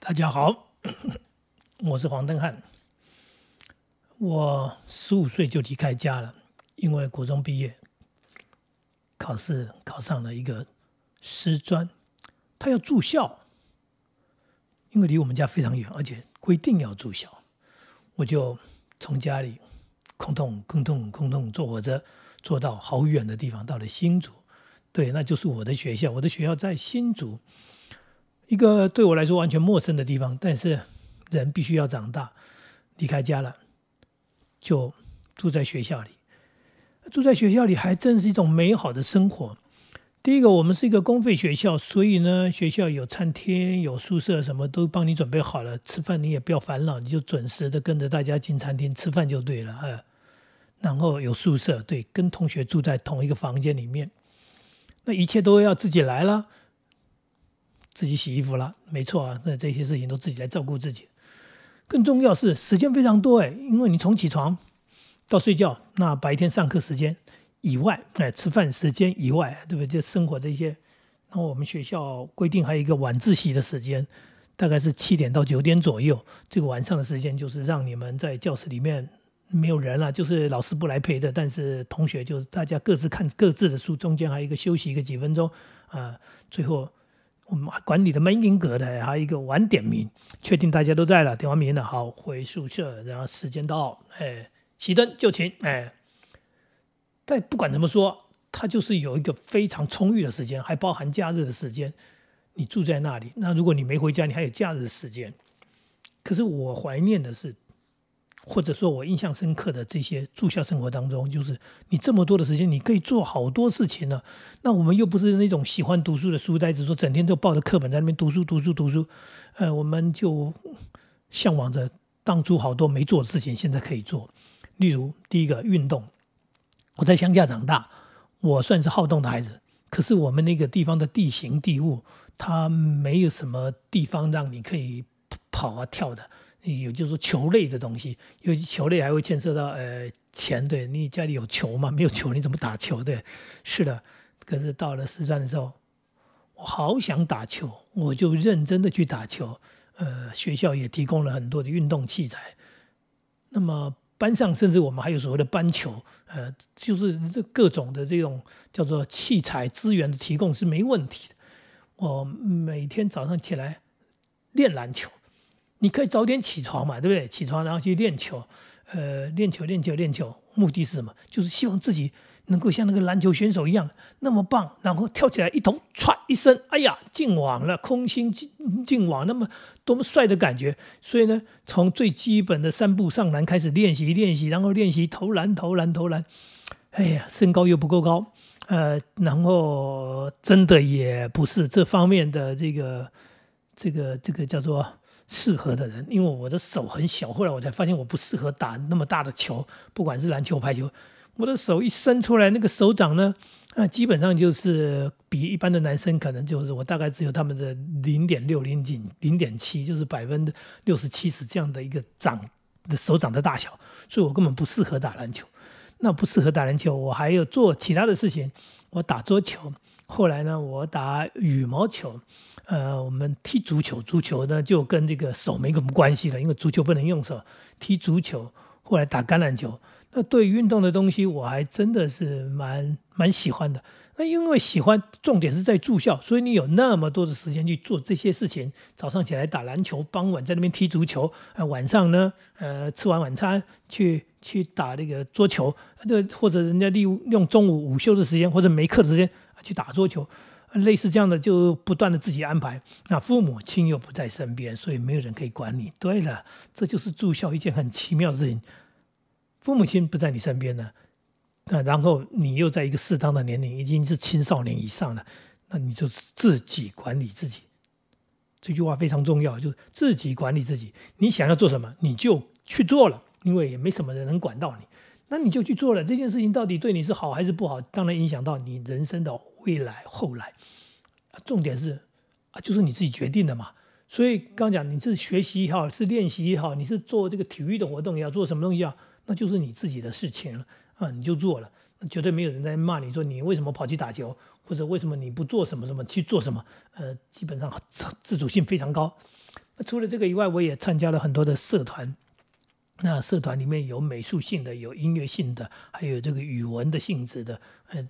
大家好，我是黄登汉。我十五岁就离开家了，因为国中毕业，考试考上了一个师专，他要住校，因为离我们家非常远，而且规定要住校，我就从家里空洞空洞空洞坐火车坐到好远的地方，到了新竹。对，那就是我的学校，我的学校在新竹。一个对我来说完全陌生的地方，但是人必须要长大，离开家了，就住在学校里。住在学校里还真是一种美好的生活。第一个，我们是一个公费学校，所以呢，学校有餐厅、有宿舍，什么都帮你准备好了。吃饭你也不要烦恼，你就准时的跟着大家进餐厅吃饭就对了。哎，然后有宿舍，对，跟同学住在同一个房间里面，那一切都要自己来了。自己洗衣服了，没错啊，那这些事情都自己来照顾自己。更重要是时间非常多哎，因为你从起床到睡觉，那白天上课时间以外，哎，吃饭时间以外，对不对？就生活这些。然后我们学校规定还有一个晚自习的时间，大概是七点到九点左右。这个晚上的时间就是让你们在教室里面没有人了，就是老师不来陪的，但是同学就是大家各自看各自的书，中间还有一个休息一个几分钟啊，最后。我们管理的蛮严格的，还有一个晚点名，确定大家都在了，点完名了，好回宿舍，然后时间到，哎，熄灯就寝，哎。但不管怎么说，它就是有一个非常充裕的时间，还包含假日的时间。你住在那里，那如果你没回家，你还有假日的时间。可是我怀念的是。或者说我印象深刻的这些住校生活当中，就是你这么多的时间，你可以做好多事情呢。那我们又不是那种喜欢读书的书呆子，说整天都抱着课本在那边读书读书读书。呃，我们就向往着当初好多没做的事情，现在可以做。例如第一个运动，我在乡下长大，我算是好动的孩子。可是我们那个地方的地形地物，它没有什么地方让你可以跑啊跳的。有就是球类的东西，尤其球类还会牵涉到呃钱，对你家里有球吗？没有球你怎么打球？对，是的。可是到了四川的时候，我好想打球，我就认真的去打球。呃，学校也提供了很多的运动器材。那么班上甚至我们还有所谓的班球，呃，就是各种的这种叫做器材资源的提供是没问题的。我每天早上起来练篮球。你可以早点起床嘛，对不对？起床然后去练球，呃，练球练球练球，目的是什么？就是希望自己能够像那个篮球选手一样那么棒，然后跳起来一头歘一声，哎呀，进网了，空心进进网，那么多么帅的感觉！所以呢，从最基本的三步上篮开始练习练习，然后练习投篮投篮投篮。哎呀，身高又不够高，呃，然后真的也不是这方面的这个这个这个叫做。适合的人，因为我的手很小，后来我才发现我不适合打那么大的球，不管是篮球、排球，我的手一伸出来，那个手掌呢，啊，基本上就是比一般的男生可能就是我大概只有他们的零点六、零点零点七，就是百分之六十七十这样的一个掌的手掌的大小，所以我根本不适合打篮球。那不适合打篮球，我还有做其他的事情，我打桌球，后来呢，我打羽毛球。呃，我们踢足球，足球呢就跟这个手没什么关系了，因为足球不能用手踢足球。后来打橄榄球，那对运动的东西我还真的是蛮蛮喜欢的。那因为喜欢，重点是在住校，所以你有那么多的时间去做这些事情。早上起来打篮球，傍晚在那边踢足球，呃，晚上呢，呃，吃完晚餐去去打那个桌球，这或者人家利用中午午休的时间或者没课的时间去打桌球。类似这样的就不断的自己安排，那父母亲又不在身边，所以没有人可以管你。对了，这就是住校一件很奇妙的事情，父母亲不在你身边呢，那然后你又在一个适当的年龄，已经是青少年以上了，那你就自己管理自己。这句话非常重要，就是自己管理自己。你想要做什么，你就去做了，因为也没什么人能管到你，那你就去做了。这件事情到底对你是好还是不好，当然影响到你人生的。未来后来，重点是啊，就是你自己决定的嘛。所以刚讲你是学习也好，是练习也好，你是做这个体育的活动也好，做什么东西啊，那就是你自己的事情了啊，你就做了，绝对没有人在骂你说你为什么跑去打球，或者为什么你不做什么什么去做什么。呃，基本上自主性非常高。那除了这个以外，我也参加了很多的社团。那社团里面有美术性的，有音乐性的，还有这个语文的性质的。嗯，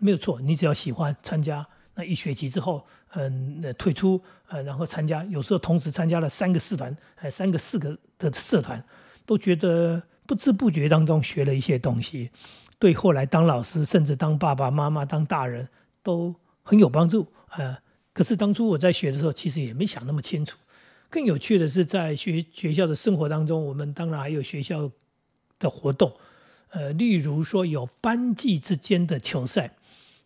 没有错，你只要喜欢参加，那一学期之后，嗯，退出，呃，然后参加，有时候同时参加了三个社团，呃，三个四个的社团，都觉得不知不觉当中学了一些东西，对后来当老师，甚至当爸爸妈妈、当大人都很有帮助。呃，可是当初我在学的时候，其实也没想那么清楚。更有趣的是，在学学校的生活当中，我们当然还有学校的活动，呃，例如说有班级之间的球赛。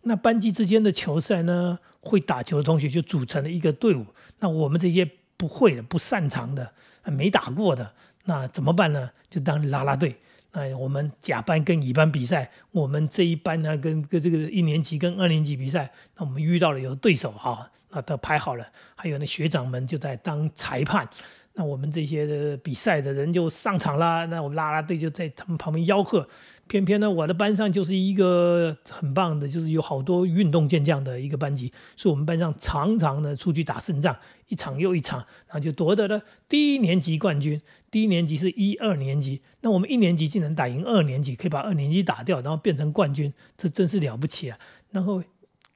那班级之间的球赛呢，会打球的同学就组成了一个队伍。那我们这些不会的、不擅长的、没打过的，那怎么办呢？就当拉拉队。那我们甲班跟乙班比赛，我们这一班呢，跟跟这个一年级跟二年级比赛，那我们遇到了有对手啊。那，都排好了，还有那学长们就在当裁判，那我们这些比赛的人就上场啦。那我们啦啦队就在他们旁边吆喝。偏偏呢，我的班上就是一个很棒的，就是有好多运动健将的一个班级，是我们班上常常呢出去打胜仗，一场又一场，然后就夺得了第一年级冠军。第一年级是一二年级，那我们一年级竟然打赢二年级，可以把二年级打掉，然后变成冠军，这真是了不起啊！然后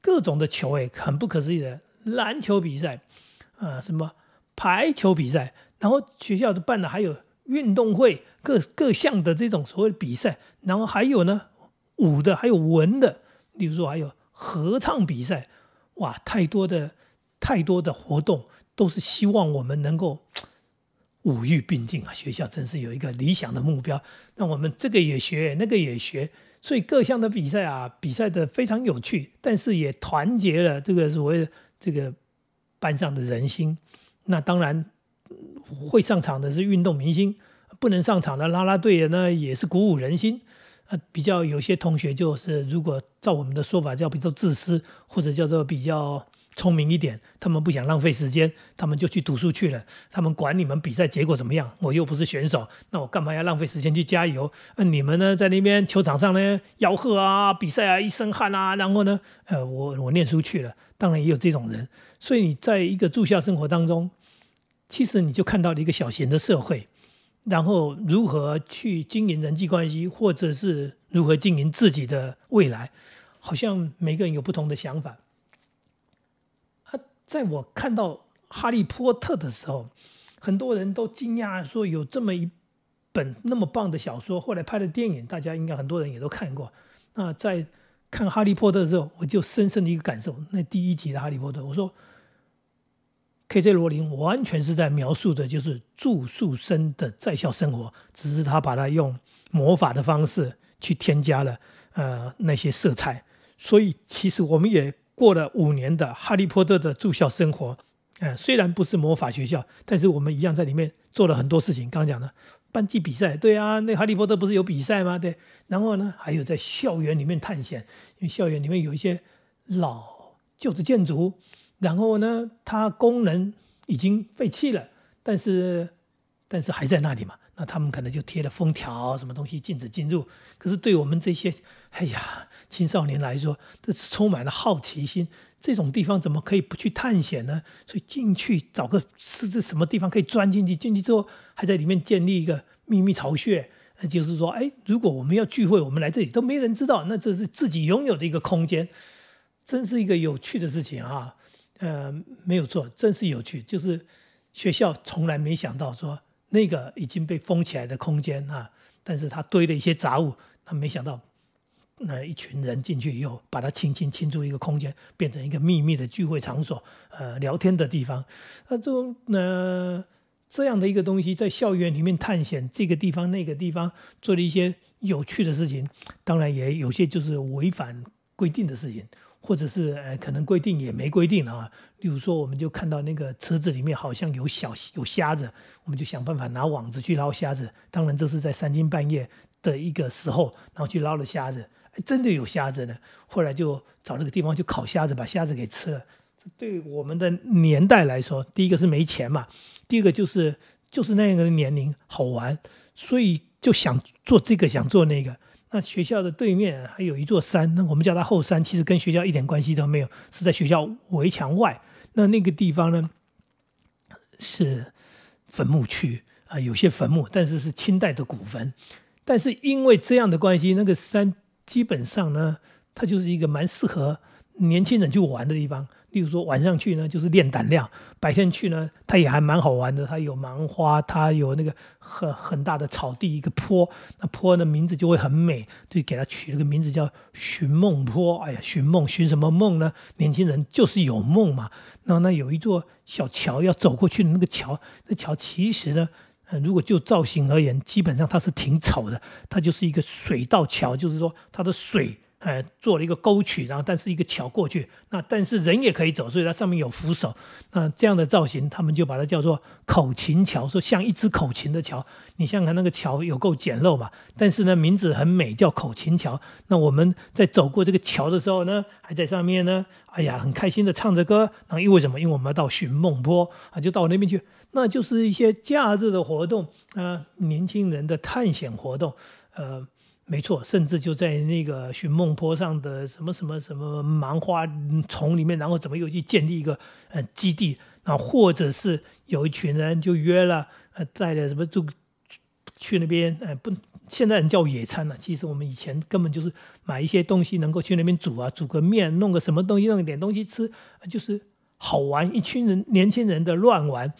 各种的球诶，很不可思议的。篮球比赛，啊，什么排球比赛，然后学校都办的还有运动会，各各项的这种所谓比赛，然后还有呢武的，还有文的，例如说还有合唱比赛，哇，太多的太多的活动，都是希望我们能够五育并进啊！学校真是有一个理想的目标，那我们这个也学，那个也学。所以各项的比赛啊，比赛的非常有趣，但是也团结了这个所谓这个班上的人心。那当然会上场的是运动明星，不能上场的啦啦队呢也是鼓舞人心。呃，比较有些同学就是如果照我们的说法叫比较自私，或者叫做比较。聪明一点，他们不想浪费时间，他们就去读书去了。他们管你们比赛结果怎么样？我又不是选手，那我干嘛要浪费时间去加油？那你们呢，在那边球场上呢吆喝啊，比赛啊，一身汗啊，然后呢，呃，我我念书去了。当然也有这种人，所以你在一个住校生活当中，其实你就看到了一个小型的社会，然后如何去经营人际关系，或者是如何经营自己的未来，好像每个人有不同的想法。啊在我看到《哈利波特》的时候，很多人都惊讶说有这么一本那么棒的小说，后来拍的电影，大家应该很多人也都看过。那在看《哈利波特》的时候，我就深深的一个感受，那第一集的《哈利波特》，我说，K.J. 罗琳完全是在描述的就是住宿生的在校生活，只是他把它用魔法的方式去添加了呃那些色彩，所以其实我们也。过了五年的哈利波特的住校生活，呃，虽然不是魔法学校，但是我们一样在里面做了很多事情。刚刚讲的班级比赛，对啊，那哈利波特不是有比赛吗？对，然后呢，还有在校园里面探险，因为校园里面有一些老旧的建筑，然后呢，它功能已经废弃了，但是但是还在那里嘛。那他们可能就贴了封条，什么东西禁止进入。可是对我们这些，哎呀，青少年来说，这是充满了好奇心。这种地方怎么可以不去探险呢？所以进去找个是这什么地方可以钻进去？进去之后还在里面建立一个秘密巢穴。那就是说，哎，如果我们要聚会，我们来这里都没人知道，那这是自己拥有的一个空间，真是一个有趣的事情啊。呃，没有错，真是有趣。就是学校从来没想到说。那个已经被封起来的空间啊，但是他堆了一些杂物，他没想到那一群人进去以后，把它轻轻清出一个空间，变成一个秘密的聚会场所，呃，聊天的地方。那这种呢，这样的一个东西，在校园里面探险，这个地方那个地方做了一些有趣的事情，当然也有些就是违反规定的事情。或者是呃，可能规定也没规定啊。例如说，我们就看到那个车子里面好像有小有虾子，我们就想办法拿网子去捞虾子。当然，这是在三更半夜的一个时候，然后去捞了虾子，真的有虾子呢。后来就找那个地方去烤虾子，把虾子给吃了。对我们的年代来说，第一个是没钱嘛，第二个就是就是那个年龄好玩，所以就想做这个，想做那个。那学校的对面还有一座山，那我们叫它后山，其实跟学校一点关系都没有，是在学校围墙外。那那个地方呢，是坟墓区啊，有些坟墓，但是是清代的古坟。但是因为这样的关系，那个山基本上呢，它就是一个蛮适合年轻人去玩的地方。例如说晚上去呢，就是练胆量；白天去呢，它也还蛮好玩的。它有芒花，它有那个很很大的草地，一个坡，那坡的名字就会很美，就给它取了个名字叫寻梦坡。哎呀，寻梦，寻什么梦呢？年轻人就是有梦嘛。那那有一座小桥要走过去的那个桥，那桥其实呢。如果就造型而言，基本上它是挺丑的，它就是一个水道桥，就是说它的水，哎，做了一个沟渠，然后但是一个桥过去，那但是人也可以走，所以它上面有扶手，那这样的造型，他们就把它叫做口琴桥，说像一只口琴的桥。你想想看，那个桥有够简陋嘛，但是呢，名字很美，叫口琴桥。那我们在走过这个桥的时候呢，还在上面呢，哎呀，很开心的唱着歌。然后因为什么？因为我们要到寻梦坡啊，就到那边去。那就是一些假日的活动啊，年轻人的探险活动，呃，没错，甚至就在那个寻梦坡上的什么什么什么芒花丛里面，然后怎么又去建立一个呃基地啊，或者是有一群人就约了，呃，带着什么就去那边，呃，不，现在人叫野餐了，其实我们以前根本就是买一些东西，能够去那边煮啊，煮个面，弄个什么东西，弄一点东西吃，就是好玩，一群人年轻人的乱玩。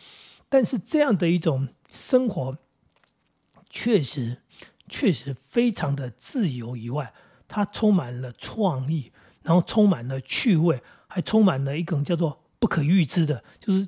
但是这样的一种生活，确实确实非常的自由以外，它充满了创意，然后充满了趣味，还充满了一种叫做不可预知的，就是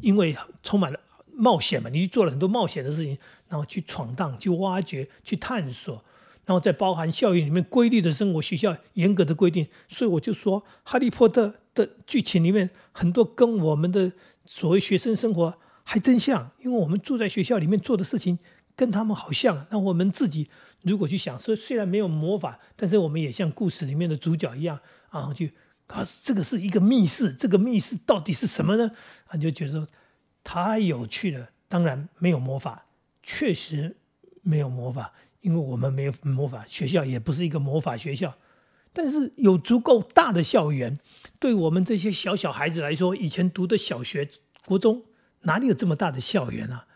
因为充满了冒险嘛，你去做了很多冒险的事情，然后去闯荡、去挖掘、去探索，然后再包含校园里面规律的生活，学校严格的规定，所以我就说《哈利波特》的剧情里面很多跟我们的所谓学生生活。还真像，因为我们住在学校里面做的事情跟他们好像。那我们自己如果去想，说虽然没有魔法，但是我们也像故事里面的主角一样啊，去啊，这个是一个密室，这个密室到底是什么呢？啊，就觉得太有趣了。当然没有魔法，确实没有魔法，因为我们没有魔法，学校也不是一个魔法学校。但是有足够大的校园，对我们这些小小孩子来说，以前读的小学、国中。哪里有这么大的校园啊？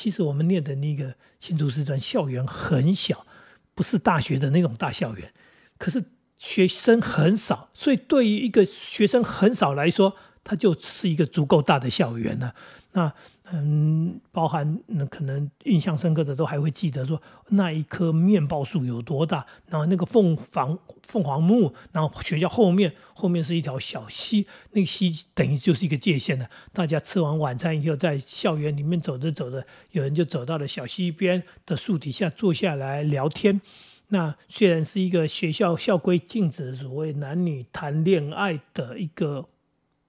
其实我们念的那个新竹师专校园很小，不是大学的那种大校园，可是学生很少，所以对于一个学生很少来说，它就是一个足够大的校园了。那嗯，包含那可能印象深刻的都还会记得说那一棵面包树有多大，然后那个凤凰凤凰木，然后学校后面后面是一条小溪，那个溪等于就是一个界限了。大家吃完晚餐以后，在校园里面走着走着，有人就走到了小溪边的树底下坐下来聊天。那虽然是一个学校校规禁止所谓男女谈恋爱的一个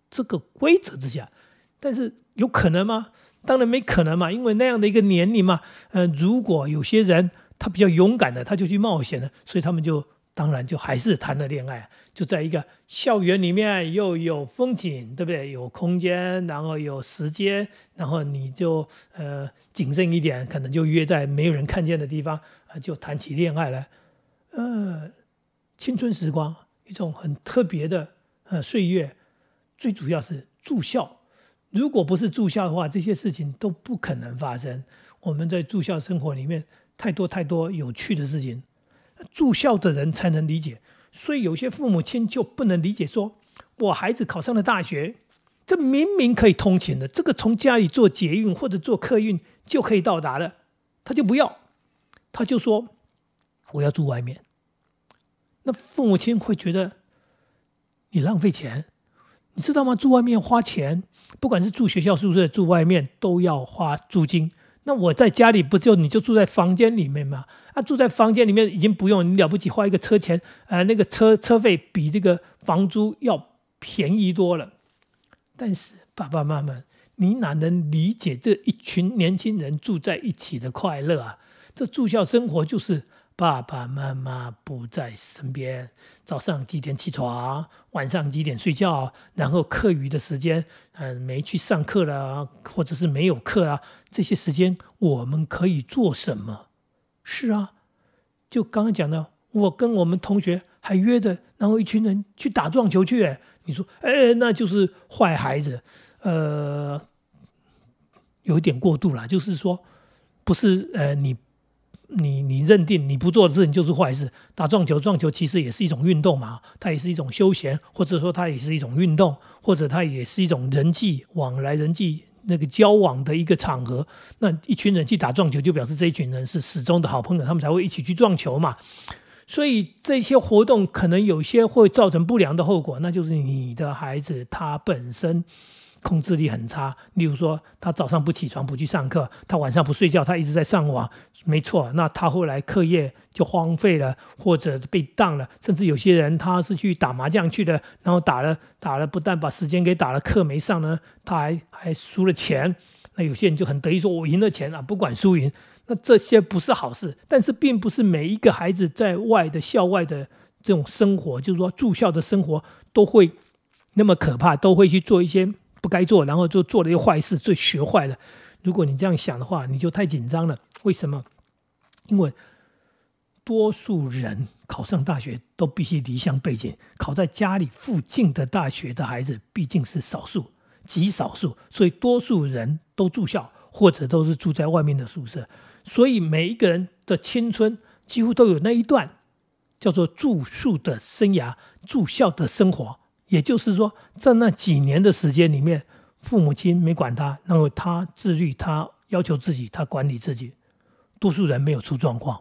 这个规则之下，但是有可能吗？当然没可能嘛，因为那样的一个年龄嘛，呃，如果有些人他比较勇敢的，他就去冒险了，所以他们就当然就还是谈了恋爱，就在一个校园里面又有风景，对不对？有空间，然后有时间，然后你就呃谨慎一点，可能就约在没有人看见的地方啊，就谈起恋爱来，呃，青春时光一种很特别的呃岁月，最主要是住校。如果不是住校的话，这些事情都不可能发生。我们在住校生活里面，太多太多有趣的事情，住校的人才能理解。所以有些父母亲就不能理解，说我孩子考上了大学，这明明可以通勤的，这个从家里坐捷运或者坐客运就可以到达了，他就不要，他就说我要住外面。那父母亲会觉得你浪费钱。你知道吗？住外面花钱，不管是住学校宿舍、住外面，都要花租金。那我在家里不就你就住在房间里面吗？啊，住在房间里面已经不用，你了不起花一个车钱，呃，那个车车费比这个房租要便宜多了。但是爸爸妈妈，你哪能理解这一群年轻人住在一起的快乐啊？这住校生活就是。爸爸妈妈不在身边，早上几点起床，晚上几点睡觉，然后课余的时间，嗯，没去上课了，或者是没有课啊，这些时间我们可以做什么？是啊，就刚刚讲的，我跟我们同学还约的，然后一群人去打撞球去，你说，哎，那就是坏孩子，呃。有点过度了，就是说，不是呃你你你认定你不做的事情就是坏事。打撞球，撞球其实也是一种运动嘛，它也是一种休闲，或者说它也是一种运动，或者它也是一种人际往来、人际那个交往的一个场合。那一群人去打撞球，就表示这一群人是始终的好朋友，他们才会一起去撞球嘛。所以这些活动可能有些会造成不良的后果，那就是你的孩子他本身控制力很差。例如说，他早上不起床不去上课，他晚上不睡觉，他一直在上网，没错。那他后来课业就荒废了，或者被当了，甚至有些人他是去打麻将去的，然后打了打了，不但把时间给打了，课没上呢，他还还输了钱。那有些人就很得意说：“我赢了钱啊，不管输赢。”那这些不是好事，但是并不是每一个孩子在外的校外的这种生活，就是说住校的生活都会那么可怕，都会去做一些不该做，然后就做了一些坏事，最学坏了。如果你这样想的话，你就太紧张了。为什么？因为多数人考上大学都必须离乡背井，考在家里附近的大学的孩子毕竟是少数，极少数，所以多数人都住校，或者都是住在外面的宿舍。所以每一个人的青春几乎都有那一段叫做住宿的生涯、住校的生活。也就是说，在那几年的时间里面，父母亲没管他，然后他自律，他要求自己，他管理自己。多数人没有出状况。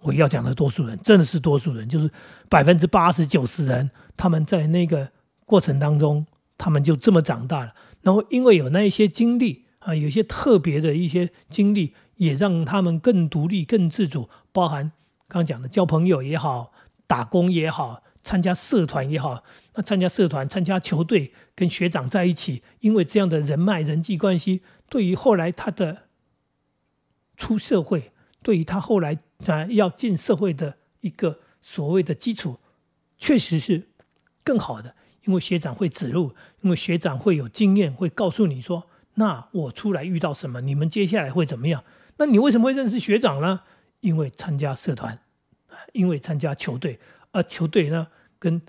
我要讲的多数人，真的是多数人，就是百分之八十九十人，他们在那个过程当中，他们就这么长大了。然后因为有那一些经历啊，有些特别的一些经历。也让他们更独立、更自主，包含刚刚讲的交朋友也好，打工也好，参加社团也好。那参加社团、参加球队，跟学长在一起，因为这样的人脉、人际关系，对于后来他的出社会，对于他后来啊要进社会的一个所谓的基础，确实是更好的。因为学长会指路，因为学长会有经验，会告诉你说：“那我出来遇到什么，你们接下来会怎么样。”那你为什么会认识学长呢？因为参加社团，因为参加球队，而球队呢跟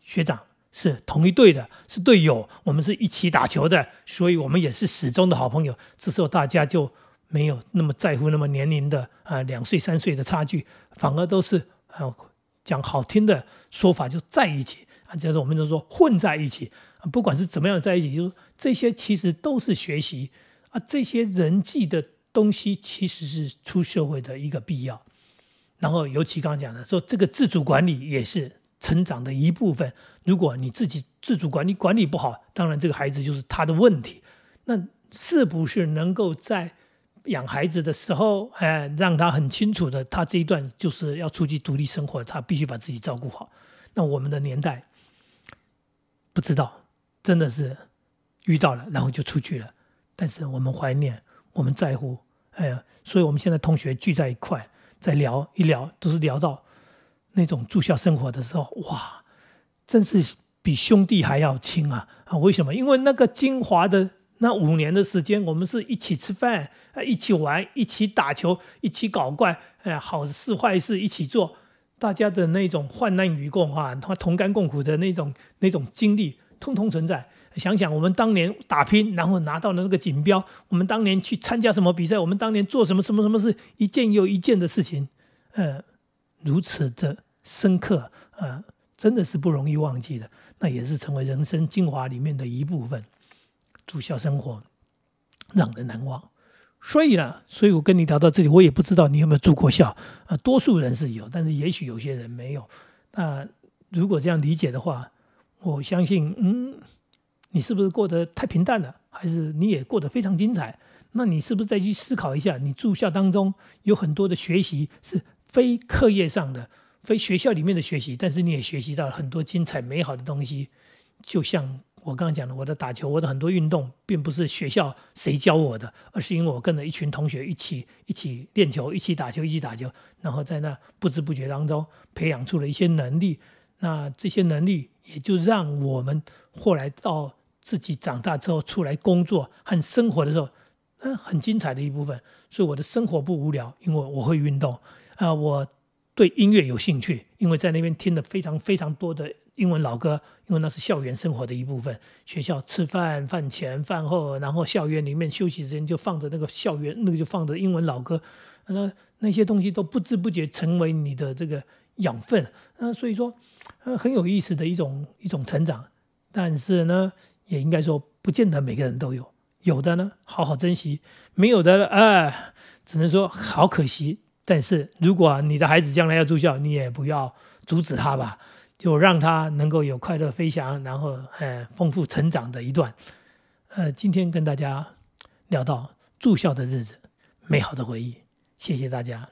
学长是同一队的，是队友，我们是一起打球的，所以我们也是始终的好朋友。这时候大家就没有那么在乎那么年龄的啊两岁三岁的差距，反而都是啊讲好听的说法就在一起啊，就是我们就说混在一起啊，不管是怎么样在一起，就是这些其实都是学习啊，这些人际的。东西其实是出社会的一个必要，然后尤其刚刚讲的说，这个自主管理也是成长的一部分。如果你自己自主管理管理不好，当然这个孩子就是他的问题。那是不是能够在养孩子的时候，哎，让他很清楚的，他这一段就是要出去独立生活，他必须把自己照顾好。那我们的年代不知道，真的是遇到了，然后就出去了。但是我们怀念。我们在乎，哎呀，所以我们现在同学聚在一块，在聊一聊，都是聊到那种住校生活的时候，哇，真是比兄弟还要亲啊！啊，为什么？因为那个精华的那五年的时间，我们是一起吃饭，啊，一起玩，一起打球，一起搞怪，哎，好事坏事一起做，大家的那种患难与共啊，同同甘共苦的那种那种经历，通通存在。想想我们当年打拼，然后拿到了那个锦标，我们当年去参加什么比赛，我们当年做什么什么什么事，一件又一件的事情，呃，如此的深刻，呃，真的是不容易忘记的。那也是成为人生精华里面的一部分。住校生活让人难忘，所以呢，所以我跟你聊到这里，我也不知道你有没有住过校啊？多数人是有，但是也许有些人没有。那如果这样理解的话，我相信，嗯。你是不是过得太平淡了？还是你也过得非常精彩？那你是不是再去思考一下？你住校当中有很多的学习是非课业上的、非学校里面的学习，但是你也学习到了很多精彩美好的东西。就像我刚刚讲的，我的打球，我的很多运动，并不是学校谁教我的，而是因为我跟着一群同学一起一起练球、一起打球、一起打球，然后在那不知不觉当中培养出了一些能力。那这些能力也就让我们后来到。自己长大之后出来工作和生活的时候，嗯，很精彩的一部分。所以我的生活不无聊，因为我会运动啊，我对音乐有兴趣，因为在那边听了非常非常多的英文老歌，因为那是校园生活的一部分。学校吃饭、饭前、饭后，然后校园里面休息时间就放着那个校园那个就放着英文老歌，那那些东西都不知不觉成为你的这个养分。嗯，所以说，呃，很有意思的一种一种成长。但是呢，也应该说，不见得每个人都有。有的呢，好好珍惜；没有的，啊，只能说好可惜。但是如果你的孩子将来要住校，你也不要阻止他吧，就让他能够有快乐飞翔，然后呃丰富成长的一段。呃，今天跟大家聊到住校的日子，美好的回忆，谢谢大家。